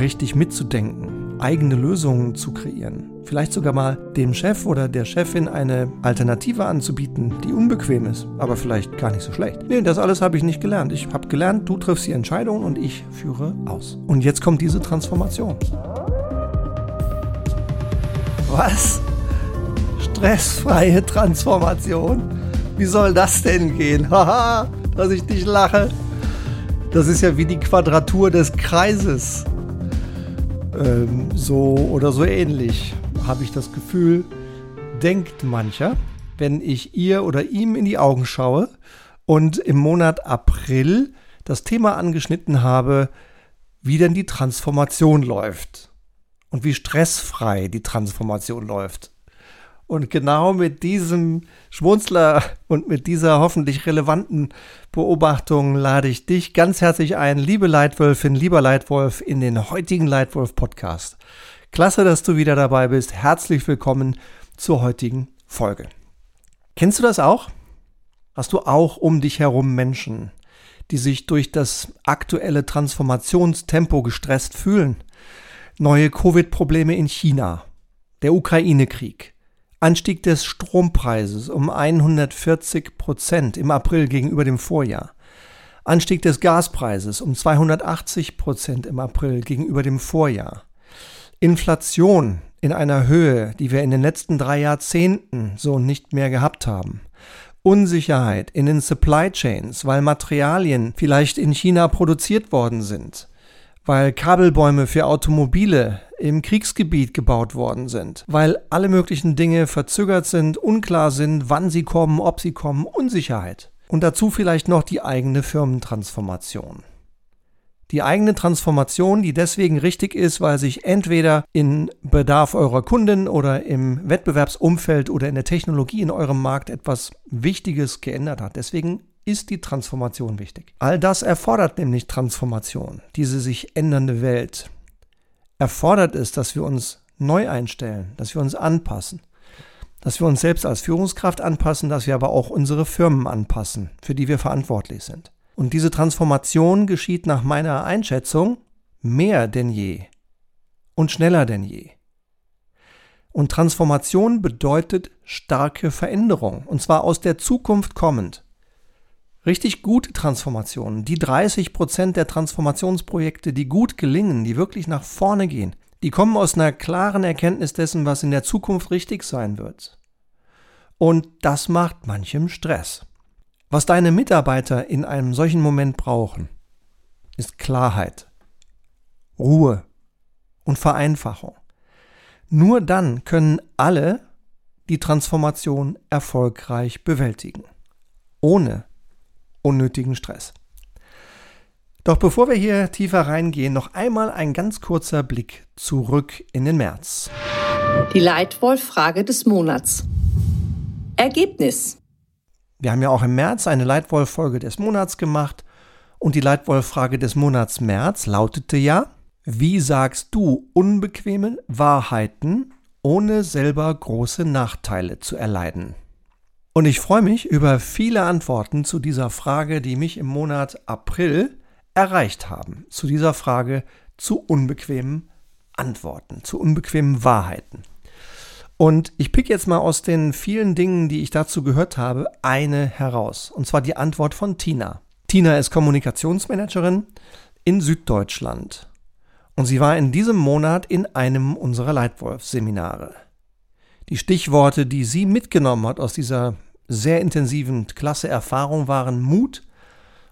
richtig mitzudenken, eigene Lösungen zu kreieren. Vielleicht sogar mal dem Chef oder der Chefin eine Alternative anzubieten, die unbequem ist, aber vielleicht gar nicht so schlecht. Nee, das alles habe ich nicht gelernt. Ich habe gelernt, du triffst die Entscheidung und ich führe aus. Und jetzt kommt diese Transformation. Was? Stressfreie Transformation? Wie soll das denn gehen? Haha, dass ich dich lache. Das ist ja wie die Quadratur des Kreises. Ähm, so oder so ähnlich habe ich das Gefühl, denkt mancher, wenn ich ihr oder ihm in die Augen schaue und im Monat April das Thema angeschnitten habe, wie denn die Transformation läuft und wie stressfrei die Transformation läuft. Und genau mit diesem Schmunzler und mit dieser hoffentlich relevanten Beobachtung lade ich dich ganz herzlich ein, liebe Leitwölfin, lieber Leitwolf, in den heutigen Leitwolf Podcast. Klasse, dass du wieder dabei bist. Herzlich willkommen zur heutigen Folge. Kennst du das auch? Hast du auch um dich herum Menschen, die sich durch das aktuelle Transformationstempo gestresst fühlen? Neue Covid-Probleme in China, der Ukraine-Krieg, Anstieg des Strompreises um 140 Prozent im April gegenüber dem Vorjahr. Anstieg des Gaspreises um 280 Prozent im April gegenüber dem Vorjahr. Inflation in einer Höhe, die wir in den letzten drei Jahrzehnten so nicht mehr gehabt haben. Unsicherheit in den Supply Chains, weil Materialien vielleicht in China produziert worden sind weil Kabelbäume für Automobile im Kriegsgebiet gebaut worden sind, weil alle möglichen Dinge verzögert sind, unklar sind, wann sie kommen, ob sie kommen, Unsicherheit. Und dazu vielleicht noch die eigene Firmentransformation. Die eigene Transformation, die deswegen richtig ist, weil sich entweder in Bedarf eurer Kunden oder im Wettbewerbsumfeld oder in der Technologie in eurem Markt etwas Wichtiges geändert hat. Deswegen ist die Transformation wichtig. All das erfordert nämlich Transformation, diese sich ändernde Welt. Erfordert es, dass wir uns neu einstellen, dass wir uns anpassen, dass wir uns selbst als Führungskraft anpassen, dass wir aber auch unsere Firmen anpassen, für die wir verantwortlich sind. Und diese Transformation geschieht nach meiner Einschätzung mehr denn je und schneller denn je. Und Transformation bedeutet starke Veränderung, und zwar aus der Zukunft kommend. Richtig gute Transformationen, die 30 Prozent der Transformationsprojekte, die gut gelingen, die wirklich nach vorne gehen, die kommen aus einer klaren Erkenntnis dessen, was in der Zukunft richtig sein wird. Und das macht manchem Stress. Was deine Mitarbeiter in einem solchen Moment brauchen, ist Klarheit, Ruhe und Vereinfachung. Nur dann können alle die Transformation erfolgreich bewältigen. Ohne unnötigen Stress. Doch bevor wir hier tiefer reingehen, noch einmal ein ganz kurzer Blick zurück in den März. Die Leitwolf-Frage des Monats. Ergebnis. Wir haben ja auch im März eine Leitwolf-Folge des Monats gemacht und die Leitwolf-Frage des Monats März lautete ja, wie sagst du unbequeme Wahrheiten, ohne selber große Nachteile zu erleiden? Und ich freue mich über viele Antworten zu dieser Frage, die mich im Monat April erreicht haben. Zu dieser Frage zu unbequemen Antworten, zu unbequemen Wahrheiten. Und ich pick jetzt mal aus den vielen Dingen, die ich dazu gehört habe, eine heraus. Und zwar die Antwort von Tina. Tina ist Kommunikationsmanagerin in Süddeutschland. Und sie war in diesem Monat in einem unserer Leitwolf-Seminare. Die Stichworte, die sie mitgenommen hat aus dieser sehr intensiven klasse Erfahrung waren Mut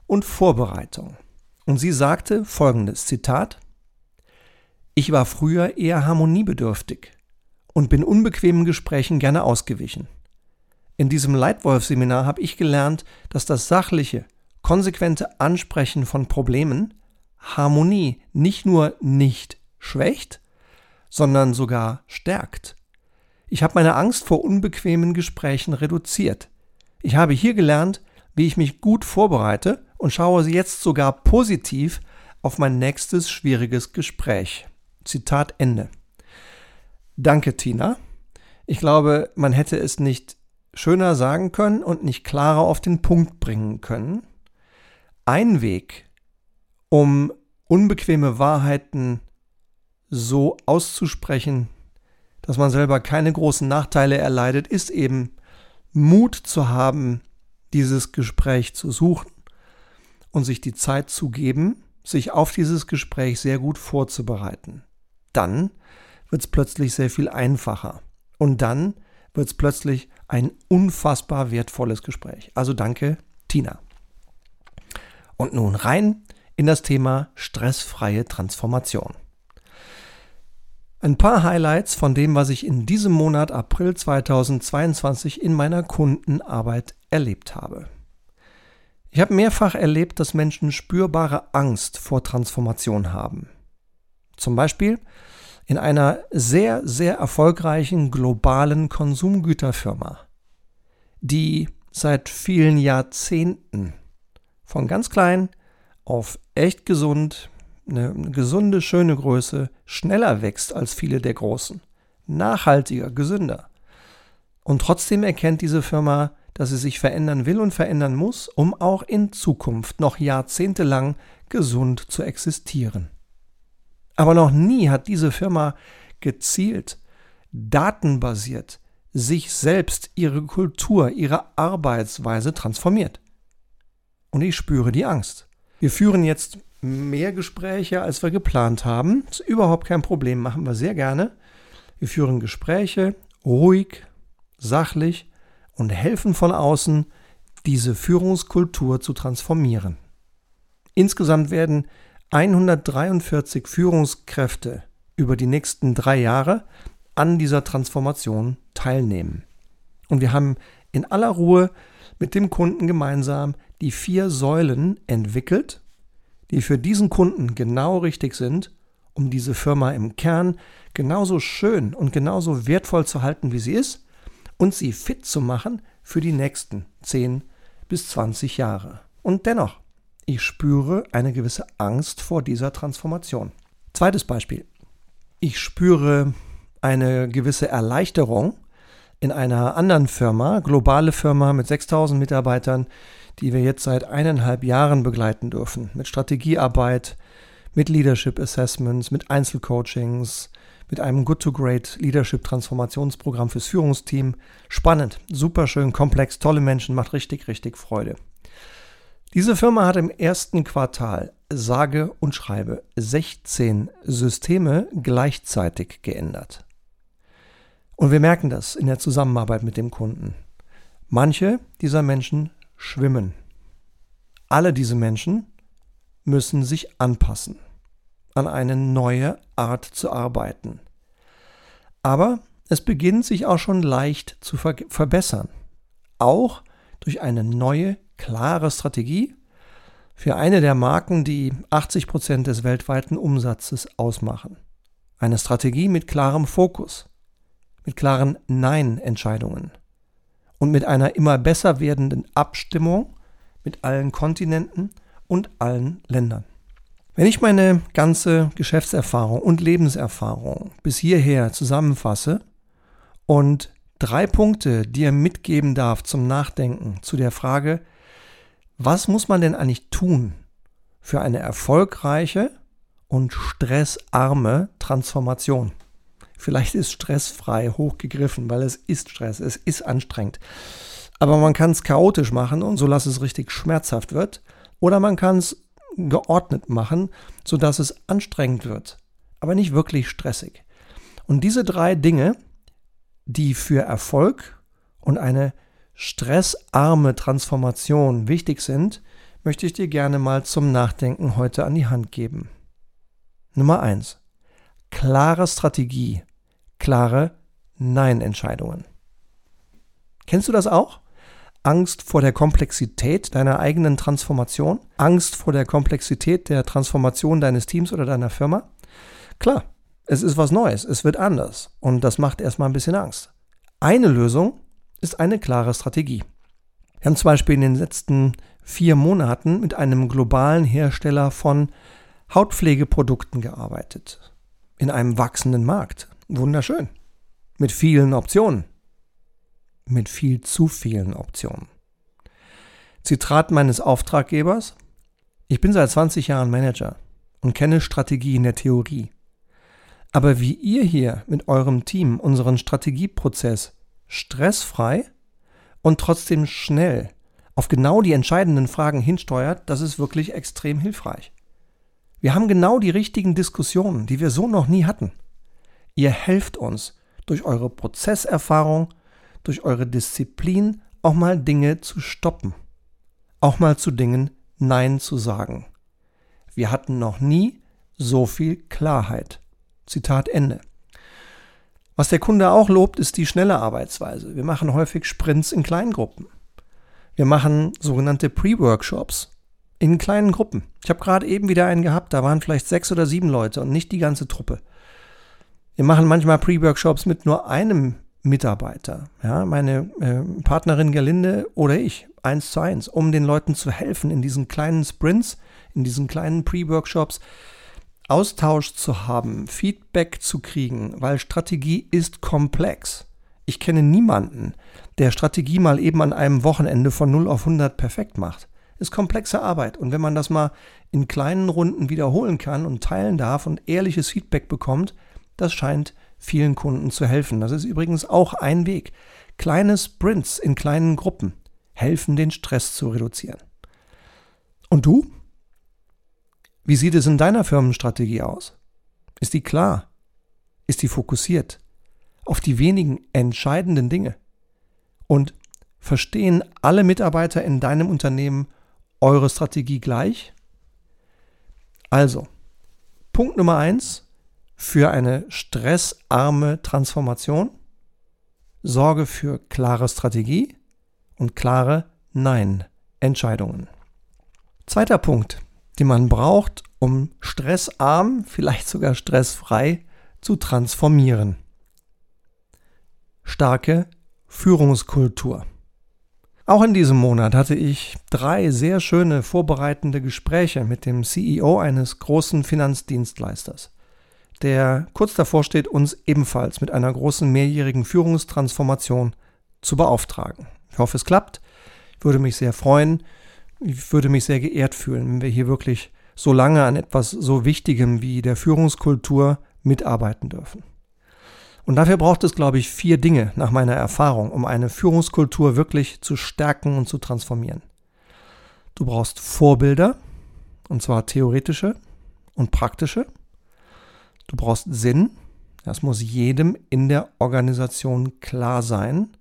und Vorbereitung. Und sie sagte folgendes Zitat Ich war früher eher harmoniebedürftig und bin unbequemen Gesprächen gerne ausgewichen. In diesem Leitwolf-Seminar habe ich gelernt, dass das sachliche, konsequente Ansprechen von Problemen Harmonie nicht nur nicht schwächt, sondern sogar stärkt. Ich habe meine Angst vor unbequemen Gesprächen reduziert. Ich habe hier gelernt, wie ich mich gut vorbereite und schaue jetzt sogar positiv auf mein nächstes schwieriges Gespräch. Zitat Ende. Danke, Tina. Ich glaube, man hätte es nicht schöner sagen können und nicht klarer auf den Punkt bringen können. Ein Weg, um unbequeme Wahrheiten so auszusprechen, dass man selber keine großen Nachteile erleidet, ist eben Mut zu haben, dieses Gespräch zu suchen und sich die Zeit zu geben, sich auf dieses Gespräch sehr gut vorzubereiten. Dann wird es plötzlich sehr viel einfacher. Und dann wird es plötzlich ein unfassbar wertvolles Gespräch. Also danke, Tina. Und nun rein in das Thema stressfreie Transformation. Ein paar Highlights von dem, was ich in diesem Monat April 2022 in meiner Kundenarbeit erlebt habe. Ich habe mehrfach erlebt, dass Menschen spürbare Angst vor Transformation haben. Zum Beispiel in einer sehr, sehr erfolgreichen globalen Konsumgüterfirma, die seit vielen Jahrzehnten von ganz klein auf echt gesund, eine gesunde, schöne Größe schneller wächst als viele der großen, nachhaltiger, gesünder. Und trotzdem erkennt diese Firma, dass sie sich verändern will und verändern muss, um auch in Zukunft noch jahrzehntelang gesund zu existieren. Aber noch nie hat diese Firma gezielt, datenbasiert sich selbst, ihre Kultur, ihre Arbeitsweise transformiert. Und ich spüre die Angst. Wir führen jetzt mehr Gespräche, als wir geplant haben. Das ist überhaupt kein Problem, machen wir sehr gerne. Wir führen Gespräche ruhig, sachlich und helfen von außen, diese Führungskultur zu transformieren. Insgesamt werden 143 Führungskräfte über die nächsten drei Jahre an dieser Transformation teilnehmen. Und wir haben in aller Ruhe mit dem Kunden gemeinsam die vier Säulen entwickelt, die für diesen Kunden genau richtig sind, um diese Firma im Kern genauso schön und genauso wertvoll zu halten, wie sie ist, und sie fit zu machen für die nächsten 10 bis 20 Jahre. Und dennoch, ich spüre eine gewisse Angst vor dieser Transformation. Zweites Beispiel. Ich spüre eine gewisse Erleichterung in einer anderen Firma, globale Firma mit 6000 Mitarbeitern, die wir jetzt seit eineinhalb Jahren begleiten dürfen. Mit Strategiearbeit, mit Leadership Assessments, mit Einzelcoachings, mit einem Good to Great Leadership Transformationsprogramm fürs Führungsteam. Spannend, super schön, komplex, tolle Menschen, macht richtig, richtig Freude. Diese Firma hat im ersten Quartal sage und schreibe 16 Systeme gleichzeitig geändert. Und wir merken das in der Zusammenarbeit mit dem Kunden. Manche dieser Menschen schwimmen. Alle diese Menschen müssen sich anpassen an eine neue Art zu arbeiten. Aber es beginnt sich auch schon leicht zu ver verbessern. Auch durch eine neue klare Strategie für eine der Marken, die 80 Prozent des weltweiten Umsatzes ausmachen. Eine Strategie mit klarem Fokus, mit klaren Nein-Entscheidungen und mit einer immer besser werdenden Abstimmung mit allen Kontinenten und allen Ländern. Wenn ich meine ganze Geschäftserfahrung und Lebenserfahrung bis hierher zusammenfasse und drei Punkte dir mitgeben darf zum Nachdenken zu der Frage, was muss man denn eigentlich tun für eine erfolgreiche und stressarme Transformation? Vielleicht ist stressfrei hochgegriffen, weil es ist Stress, es ist anstrengend. Aber man kann es chaotisch machen und so, dass es richtig schmerzhaft wird. Oder man kann es geordnet machen, sodass es anstrengend wird, aber nicht wirklich stressig. Und diese drei Dinge, die für Erfolg und eine stressarme Transformation wichtig sind, möchte ich dir gerne mal zum Nachdenken heute an die Hand geben. Nummer eins: Klare Strategie, klare Nein-Entscheidungen. Kennst du das auch? Angst vor der Komplexität deiner eigenen Transformation? Angst vor der Komplexität der Transformation deines Teams oder deiner Firma? Klar, es ist was Neues, es wird anders und das macht erstmal ein bisschen Angst. Eine Lösung ist eine klare Strategie. Wir haben zum Beispiel in den letzten vier Monaten mit einem globalen Hersteller von Hautpflegeprodukten gearbeitet. In einem wachsenden Markt. Wunderschön. Mit vielen Optionen. Mit viel zu vielen Optionen. Zitat meines Auftraggebers. Ich bin seit 20 Jahren Manager und kenne Strategie in der Theorie. Aber wie ihr hier mit eurem Team unseren Strategieprozess stressfrei und trotzdem schnell auf genau die entscheidenden Fragen hinsteuert, das ist wirklich extrem hilfreich. Wir haben genau die richtigen Diskussionen, die wir so noch nie hatten. Ihr helft uns durch eure Prozesserfahrung, durch eure Disziplin auch mal Dinge zu stoppen, auch mal zu Dingen Nein zu sagen. Wir hatten noch nie so viel Klarheit. Zitat Ende. Was der Kunde auch lobt, ist die schnelle Arbeitsweise. Wir machen häufig Sprints in Kleingruppen. Wir machen sogenannte Pre-Workshops in kleinen Gruppen. Ich habe gerade eben wieder einen gehabt, da waren vielleicht sechs oder sieben Leute und nicht die ganze Truppe. Wir machen manchmal Pre-Workshops mit nur einem Mitarbeiter. Ja, meine äh, Partnerin Gerlinde oder ich, eins zu eins, um den Leuten zu helfen in diesen kleinen Sprints, in diesen kleinen Pre-Workshops, Austausch zu haben, Feedback zu kriegen, weil Strategie ist komplex. Ich kenne niemanden, der Strategie mal eben an einem Wochenende von 0 auf 100 perfekt macht. Ist komplexe Arbeit und wenn man das mal in kleinen Runden wiederholen kann und teilen darf und ehrliches Feedback bekommt, das scheint vielen Kunden zu helfen. Das ist übrigens auch ein Weg. Kleine Sprints in kleinen Gruppen helfen, den Stress zu reduzieren. Und du? Wie sieht es in deiner Firmenstrategie aus? Ist die klar? Ist die fokussiert auf die wenigen entscheidenden Dinge? Und verstehen alle Mitarbeiter in deinem Unternehmen eure Strategie gleich? Also, Punkt Nummer eins für eine stressarme Transformation. Sorge für klare Strategie und klare Nein-Entscheidungen. Zweiter Punkt die man braucht, um stressarm, vielleicht sogar stressfrei zu transformieren. Starke Führungskultur. Auch in diesem Monat hatte ich drei sehr schöne vorbereitende Gespräche mit dem CEO eines großen Finanzdienstleisters, der kurz davor steht, uns ebenfalls mit einer großen mehrjährigen Führungstransformation zu beauftragen. Ich hoffe, es klappt. Ich würde mich sehr freuen, ich würde mich sehr geehrt fühlen, wenn wir hier wirklich so lange an etwas so Wichtigem wie der Führungskultur mitarbeiten dürfen. Und dafür braucht es, glaube ich, vier Dinge nach meiner Erfahrung, um eine Führungskultur wirklich zu stärken und zu transformieren. Du brauchst Vorbilder, und zwar theoretische und praktische. Du brauchst Sinn. Das muss jedem in der Organisation klar sein,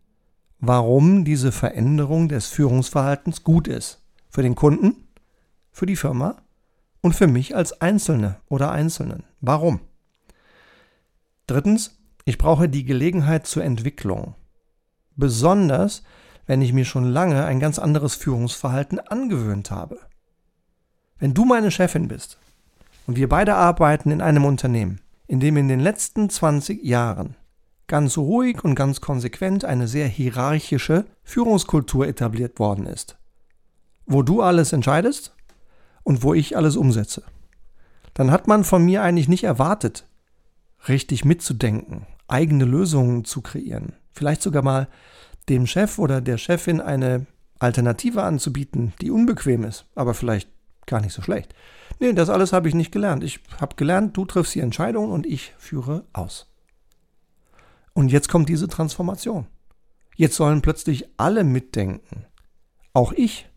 warum diese Veränderung des Führungsverhaltens gut ist. Für den Kunden, für die Firma und für mich als Einzelne oder Einzelnen. Warum? Drittens, ich brauche die Gelegenheit zur Entwicklung. Besonders, wenn ich mir schon lange ein ganz anderes Führungsverhalten angewöhnt habe. Wenn du meine Chefin bist und wir beide arbeiten in einem Unternehmen, in dem in den letzten 20 Jahren ganz ruhig und ganz konsequent eine sehr hierarchische Führungskultur etabliert worden ist, wo du alles entscheidest und wo ich alles umsetze. Dann hat man von mir eigentlich nicht erwartet, richtig mitzudenken, eigene Lösungen zu kreieren, vielleicht sogar mal dem Chef oder der Chefin eine Alternative anzubieten, die unbequem ist, aber vielleicht gar nicht so schlecht. Nee, das alles habe ich nicht gelernt. Ich habe gelernt, du triffst die Entscheidung und ich führe aus. Und jetzt kommt diese Transformation. Jetzt sollen plötzlich alle mitdenken. Auch ich.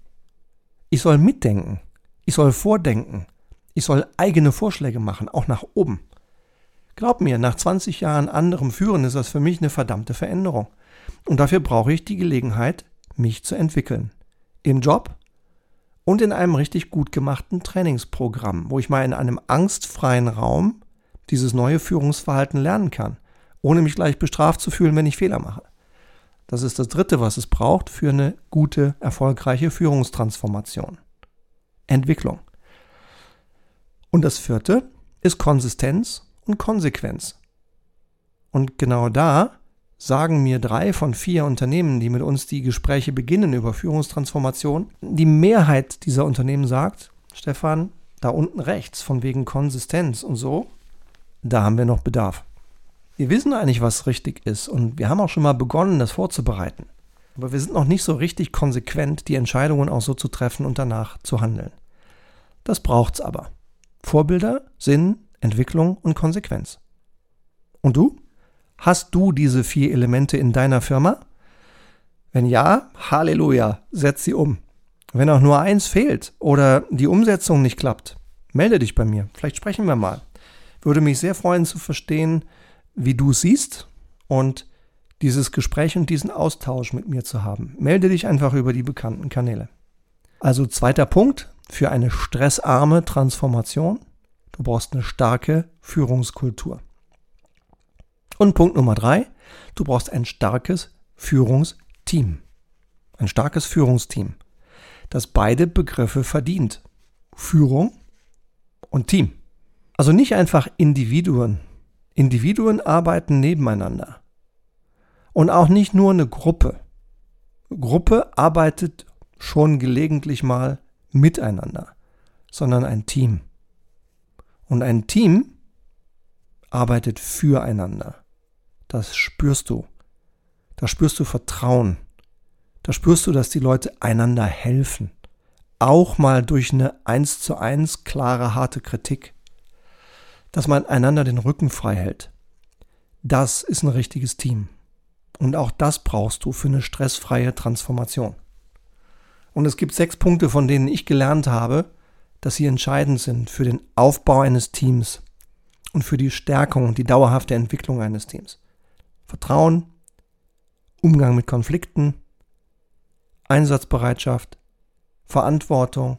Ich soll mitdenken. Ich soll vordenken. Ich soll eigene Vorschläge machen, auch nach oben. Glaub mir, nach 20 Jahren anderem Führen ist das für mich eine verdammte Veränderung. Und dafür brauche ich die Gelegenheit, mich zu entwickeln. Im Job und in einem richtig gut gemachten Trainingsprogramm, wo ich mal in einem angstfreien Raum dieses neue Führungsverhalten lernen kann, ohne mich gleich bestraft zu fühlen, wenn ich Fehler mache. Das ist das Dritte, was es braucht für eine gute, erfolgreiche Führungstransformation. Entwicklung. Und das Vierte ist Konsistenz und Konsequenz. Und genau da sagen mir drei von vier Unternehmen, die mit uns die Gespräche beginnen über Führungstransformation, die Mehrheit dieser Unternehmen sagt, Stefan, da unten rechts von wegen Konsistenz und so, da haben wir noch Bedarf. Wir wissen eigentlich, was richtig ist und wir haben auch schon mal begonnen, das vorzubereiten. Aber wir sind noch nicht so richtig konsequent, die Entscheidungen auch so zu treffen und danach zu handeln. Das braucht's aber. Vorbilder, Sinn, Entwicklung und Konsequenz. Und du? Hast du diese vier Elemente in deiner Firma? Wenn ja, Halleluja, setz sie um. Wenn auch nur eins fehlt oder die Umsetzung nicht klappt, melde dich bei mir. Vielleicht sprechen wir mal. Würde mich sehr freuen zu verstehen, wie du siehst und dieses Gespräch und diesen Austausch mit mir zu haben. Melde dich einfach über die bekannten Kanäle. Also zweiter Punkt für eine stressarme Transformation. Du brauchst eine starke Führungskultur. Und Punkt Nummer drei, du brauchst ein starkes Führungsteam. Ein starkes Führungsteam, das beide Begriffe verdient. Führung und Team. Also nicht einfach Individuen. Individuen arbeiten nebeneinander. Und auch nicht nur eine Gruppe. Gruppe arbeitet schon gelegentlich mal miteinander, sondern ein Team. Und ein Team arbeitet füreinander. Das spürst du. Da spürst du Vertrauen. Da spürst du, dass die Leute einander helfen. Auch mal durch eine eins zu eins klare, harte Kritik. Dass man einander den Rücken frei hält. Das ist ein richtiges Team. Und auch das brauchst du für eine stressfreie Transformation. Und es gibt sechs Punkte, von denen ich gelernt habe, dass sie entscheidend sind für den Aufbau eines Teams und für die Stärkung und die dauerhafte Entwicklung eines Teams. Vertrauen, Umgang mit Konflikten, Einsatzbereitschaft, Verantwortung,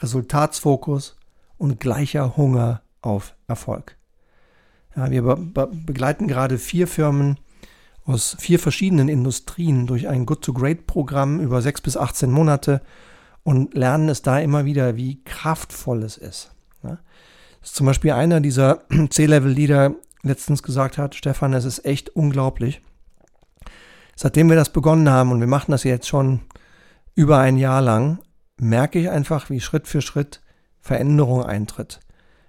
Resultatsfokus und gleicher Hunger auf Erfolg. Ja, wir be begleiten gerade vier Firmen aus vier verschiedenen Industrien durch ein Good-to-Great-Programm über sechs bis 18 Monate und lernen es da immer wieder, wie kraftvoll es ist. Ja? Das ist zum Beispiel einer dieser C-Level-Leader letztens gesagt hat, Stefan, es ist echt unglaublich. Seitdem wir das begonnen haben und wir machen das jetzt schon über ein Jahr lang, merke ich einfach, wie Schritt für Schritt Veränderung eintritt.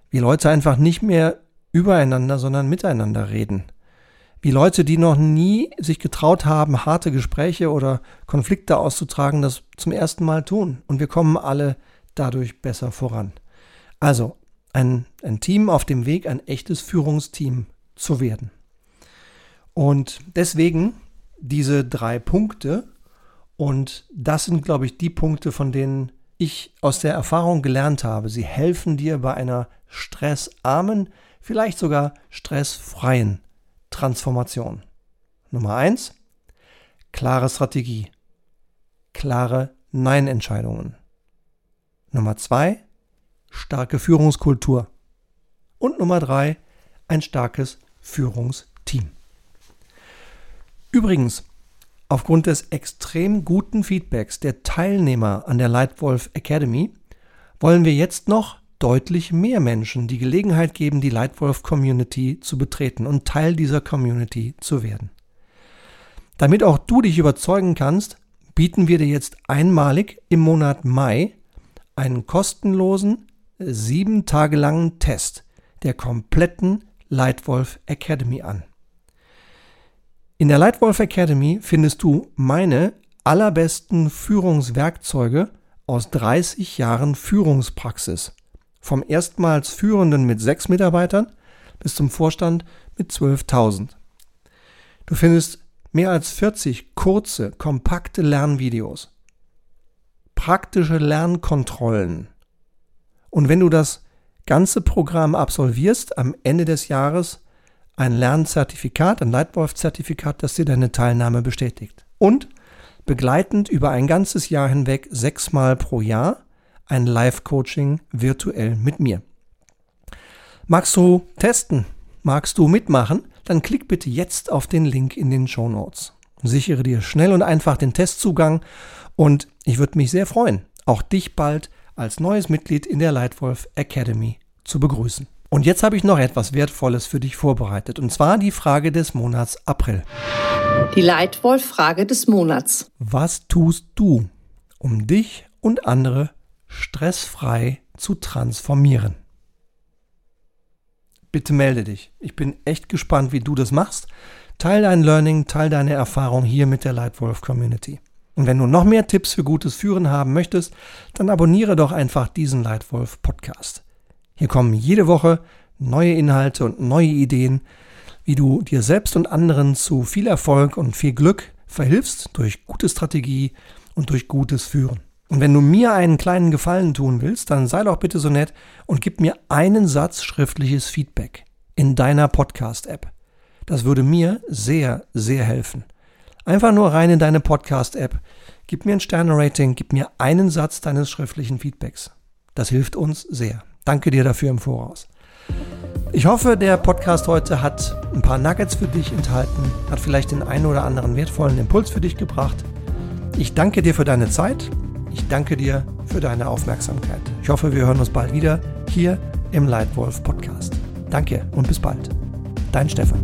Wie Leute einfach nicht mehr übereinander, sondern miteinander reden wie Leute, die noch nie sich getraut haben, harte Gespräche oder Konflikte auszutragen, das zum ersten Mal tun. Und wir kommen alle dadurch besser voran. Also ein, ein Team auf dem Weg, ein echtes Führungsteam zu werden. Und deswegen diese drei Punkte. Und das sind, glaube ich, die Punkte, von denen ich aus der Erfahrung gelernt habe. Sie helfen dir bei einer stressarmen, vielleicht sogar stressfreien Transformation. Nummer eins, klare Strategie, klare Nein-Entscheidungen. Nummer zwei, starke Führungskultur. Und Nummer drei, ein starkes Führungsteam. Übrigens, aufgrund des extrem guten Feedbacks der Teilnehmer an der Lightwolf Academy wollen wir jetzt noch deutlich mehr Menschen die Gelegenheit geben, die Lightwolf Community zu betreten und Teil dieser Community zu werden. Damit auch du dich überzeugen kannst, bieten wir dir jetzt einmalig im Monat Mai einen kostenlosen, sieben Tage langen Test der kompletten Lightwolf Academy an. In der Lightwolf Academy findest du meine allerbesten Führungswerkzeuge aus 30 Jahren Führungspraxis vom erstmals Führenden mit sechs Mitarbeitern bis zum Vorstand mit 12.000. Du findest mehr als 40 kurze, kompakte Lernvideos, praktische Lernkontrollen. Und wenn du das ganze Programm absolvierst, am Ende des Jahres ein Lernzertifikat, ein Leitwolf-Zertifikat, das dir deine Teilnahme bestätigt. Und begleitend über ein ganzes Jahr hinweg sechsmal pro Jahr ein Live-Coaching virtuell mit mir. Magst du testen? Magst du mitmachen? Dann klick bitte jetzt auf den Link in den Show Notes. Sichere dir schnell und einfach den Testzugang und ich würde mich sehr freuen, auch dich bald als neues Mitglied in der Lightwolf Academy zu begrüßen. Und jetzt habe ich noch etwas Wertvolles für dich vorbereitet, und zwar die Frage des Monats April. Die Leitwolf-Frage des Monats. Was tust du, um dich und andere stressfrei zu transformieren. Bitte melde dich. Ich bin echt gespannt, wie du das machst. Teil dein Learning, teil deine Erfahrung hier mit der Lightwolf Community. Und wenn du noch mehr Tipps für gutes Führen haben möchtest, dann abonniere doch einfach diesen Lightwolf Podcast. Hier kommen jede Woche neue Inhalte und neue Ideen. wie du dir selbst und anderen zu viel Erfolg und viel Glück verhilfst durch gute Strategie und durch gutes Führen. Und wenn du mir einen kleinen Gefallen tun willst, dann sei doch bitte so nett und gib mir einen Satz schriftliches Feedback in deiner Podcast-App. Das würde mir sehr, sehr helfen. Einfach nur rein in deine Podcast-App, gib mir ein Sterne-Rating, gib mir einen Satz deines schriftlichen Feedbacks. Das hilft uns sehr. Danke dir dafür im Voraus. Ich hoffe, der Podcast heute hat ein paar Nuggets für dich enthalten, hat vielleicht den einen oder anderen wertvollen Impuls für dich gebracht. Ich danke dir für deine Zeit. Ich danke dir für deine Aufmerksamkeit. Ich hoffe, wir hören uns bald wieder hier im Lightwolf Podcast. Danke und bis bald. Dein Stefan.